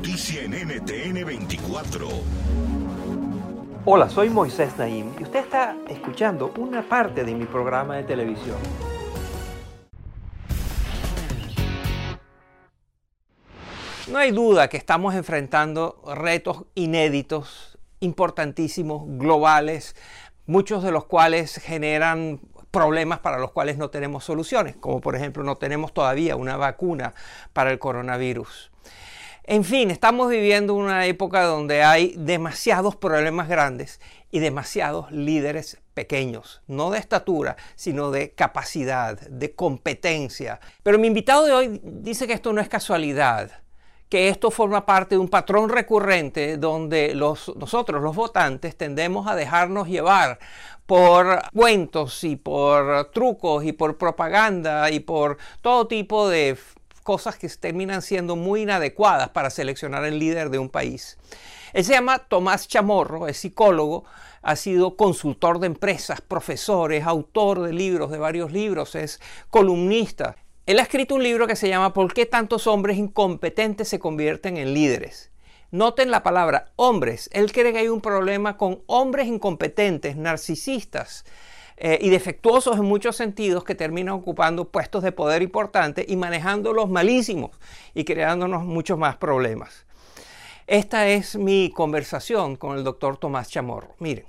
Noticia en NTN 24. Hola, soy Moisés Naim y usted está escuchando una parte de mi programa de televisión. No hay duda que estamos enfrentando retos inéditos, importantísimos, globales, muchos de los cuales generan problemas para los cuales no tenemos soluciones, como por ejemplo no tenemos todavía una vacuna para el coronavirus. En fin, estamos viviendo una época donde hay demasiados problemas grandes y demasiados líderes pequeños, no de estatura, sino de capacidad, de competencia. Pero mi invitado de hoy dice que esto no es casualidad, que esto forma parte de un patrón recurrente donde nosotros, los votantes, tendemos a dejarnos llevar por cuentos y por trucos y por propaganda y por todo tipo de cosas que terminan siendo muy inadecuadas para seleccionar el líder de un país. Él se llama Tomás Chamorro, es psicólogo, ha sido consultor de empresas, profesor, autor de libros, de varios libros, es columnista. Él ha escrito un libro que se llama ¿Por qué tantos hombres incompetentes se convierten en líderes? Noten la palabra hombres. Él cree que hay un problema con hombres incompetentes, narcisistas, eh, y defectuosos en muchos sentidos que terminan ocupando puestos de poder importantes y manejándolos malísimos y creándonos muchos más problemas. Esta es mi conversación con el doctor Tomás Chamorro. Miren.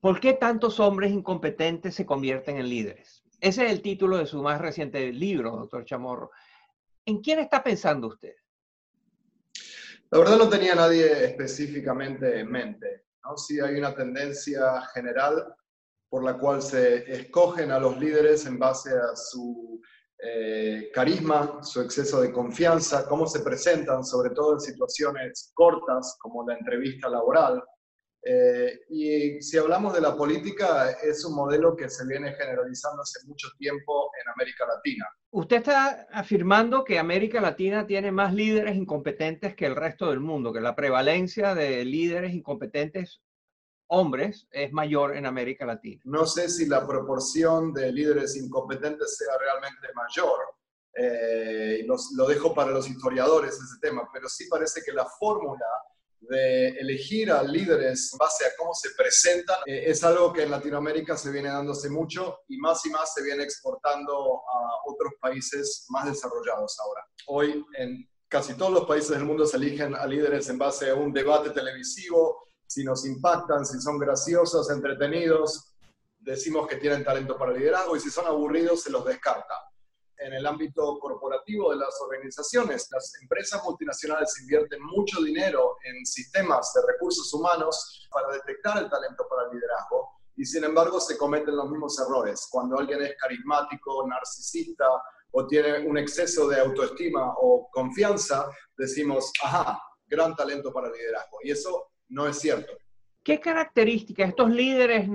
¿Por qué tantos hombres incompetentes se convierten en líderes? Ese es el título de su más reciente libro, doctor Chamorro. ¿En quién está pensando usted? La verdad no tenía nadie específicamente en mente. ¿No? Sí hay una tendencia general por la cual se escogen a los líderes en base a su eh, carisma, su exceso de confianza, cómo se presentan, sobre todo en situaciones cortas como la entrevista laboral, eh, y si hablamos de la política, es un modelo que se viene generalizando hace mucho tiempo en América Latina. Usted está afirmando que América Latina tiene más líderes incompetentes que el resto del mundo, que la prevalencia de líderes incompetentes hombres es mayor en América Latina. No sé si la proporción de líderes incompetentes sea realmente mayor. Eh, lo dejo para los historiadores ese tema, pero sí parece que la fórmula de elegir a líderes en base a cómo se presentan eh, es algo que en Latinoamérica se viene dándose mucho y más y más se viene exportando a otros países más desarrollados ahora. Hoy en casi todos los países del mundo se eligen a líderes en base a un debate televisivo, si nos impactan, si son graciosos, entretenidos, decimos que tienen talento para liderazgo y si son aburridos se los descarta en el ámbito corporativo de las organizaciones. Las empresas multinacionales invierten mucho dinero en sistemas de recursos humanos para detectar el talento para el liderazgo y sin embargo se cometen los mismos errores. Cuando alguien es carismático, narcisista o tiene un exceso de autoestima o confianza, decimos, ajá, gran talento para el liderazgo. Y eso no es cierto. ¿Qué características, estos líderes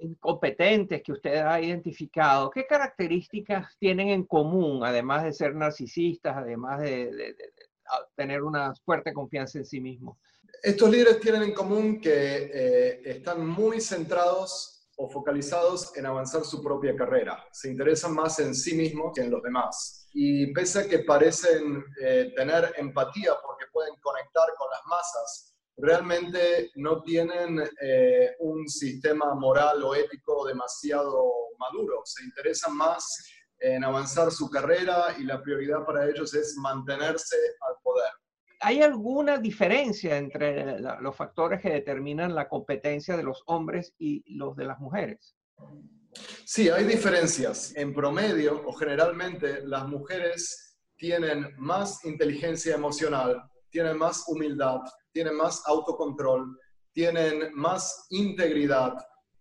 incompetentes que usted ha identificado, qué características tienen en común, además de ser narcisistas, además de, tener una fuerte confianza en sí mismos? Estos líderes tienen en común que eh, están muy centrados o focalizados en avanzar su propia carrera. Se interesan más en sí mismos que en los demás. Y pese a que parecen eh, tener empatía porque pueden conectar con las masas, realmente no tienen eh, un sistema moral o ético demasiado maduro. Se interesan más en avanzar su carrera y la prioridad para ellos es mantenerse al poder. ¿Hay alguna diferencia entre los factores que determinan la competencia de los hombres y los de las mujeres? Sí, hay diferencias. En promedio o generalmente las mujeres tienen más inteligencia emocional, tienen más humildad, tienen más autocontrol, tienen más integridad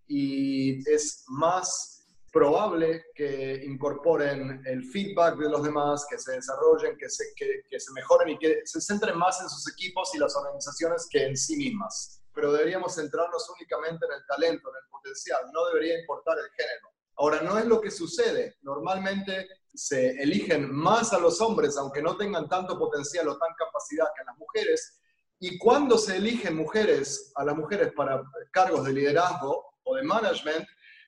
y es más probable que incorporen el feedback de los demás, que se desarrollen, que se, que, se mejoren y que se centren más en sus equipos y las organizaciones que en sí mismas. Pero deberíamos centrarnos únicamente en el talento, en el potencial, no debería importar el género. Ahora, no es lo que sucede. Normalmente se eligen más a los hombres, aunque no tengan tanto potencial o tan capacidad que a las mujeres. Y cuando se eligen mujeres, a las mujeres para cargos de liderazgo o de management,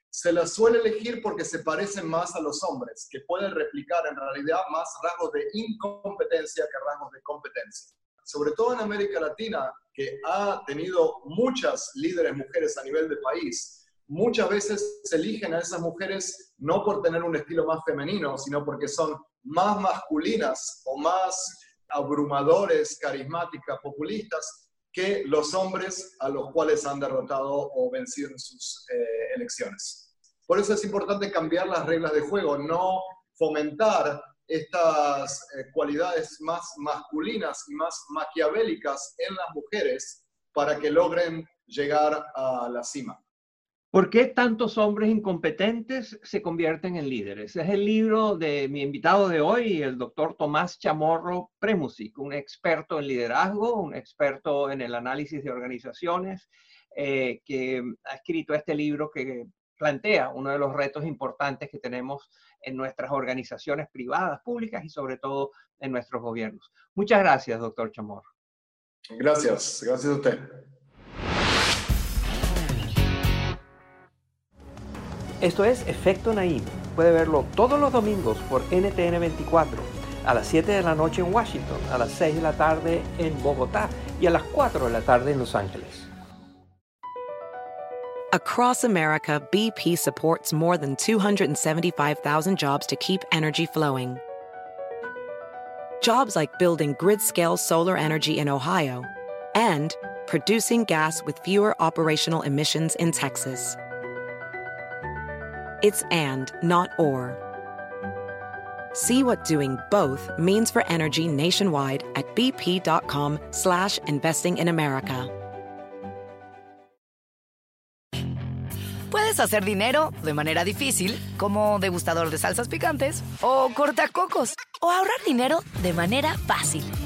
se las suele elegir porque se parecen más a los hombres, que pueden replicar en realidad más rasgos de incompetencia que rasgos de competencia. Sobre todo en América Latina, que ha tenido muchas líderes mujeres a nivel de país, muchas veces se eligen a esas mujeres no por tener un estilo más femenino, sino porque son más masculinas o más abrumadores, carismáticas, populistas que los hombres a los cuales han derrotado o vencido en sus eh, elecciones. Por eso es importante cambiar las reglas de juego, no fomentar estas eh, cualidades más masculinas y más maquiavélicas en las mujeres para que logren llegar a la cima. ¿Por qué tantos hombres incompetentes se convierten en líderes? Es el libro de mi invitado de hoy, el doctor Tomás Chamorro Premusic, un experto en liderazgo, un experto en el análisis de organizaciones, eh, que ha escrito este libro que plantea uno de los retos importantes que tenemos en nuestras organizaciones privadas, públicas y sobre todo en nuestros gobiernos. Muchas gracias, doctor Chamorro. Gracias, gracias a usted. Esto es Efecto Naim. Puede verlo todos los domingos por NTN 24, a las 7 de la noche en Washington, a las 6 de la tarde en Bogotá y a las 4 de la tarde en Los Ángeles. Across America, BP supports more than 275,000 jobs to keep energy flowing. Jobs like building grid-scale solar energy in Ohio and producing gas with fewer operational emissions in Texas. It's and, not or. See what doing both means for energy nationwide at bp.com slash investing in America. Puedes hacer dinero de manera difícil, como degustador de salsas picantes, o cortacocos, o ahorrar dinero de manera fácil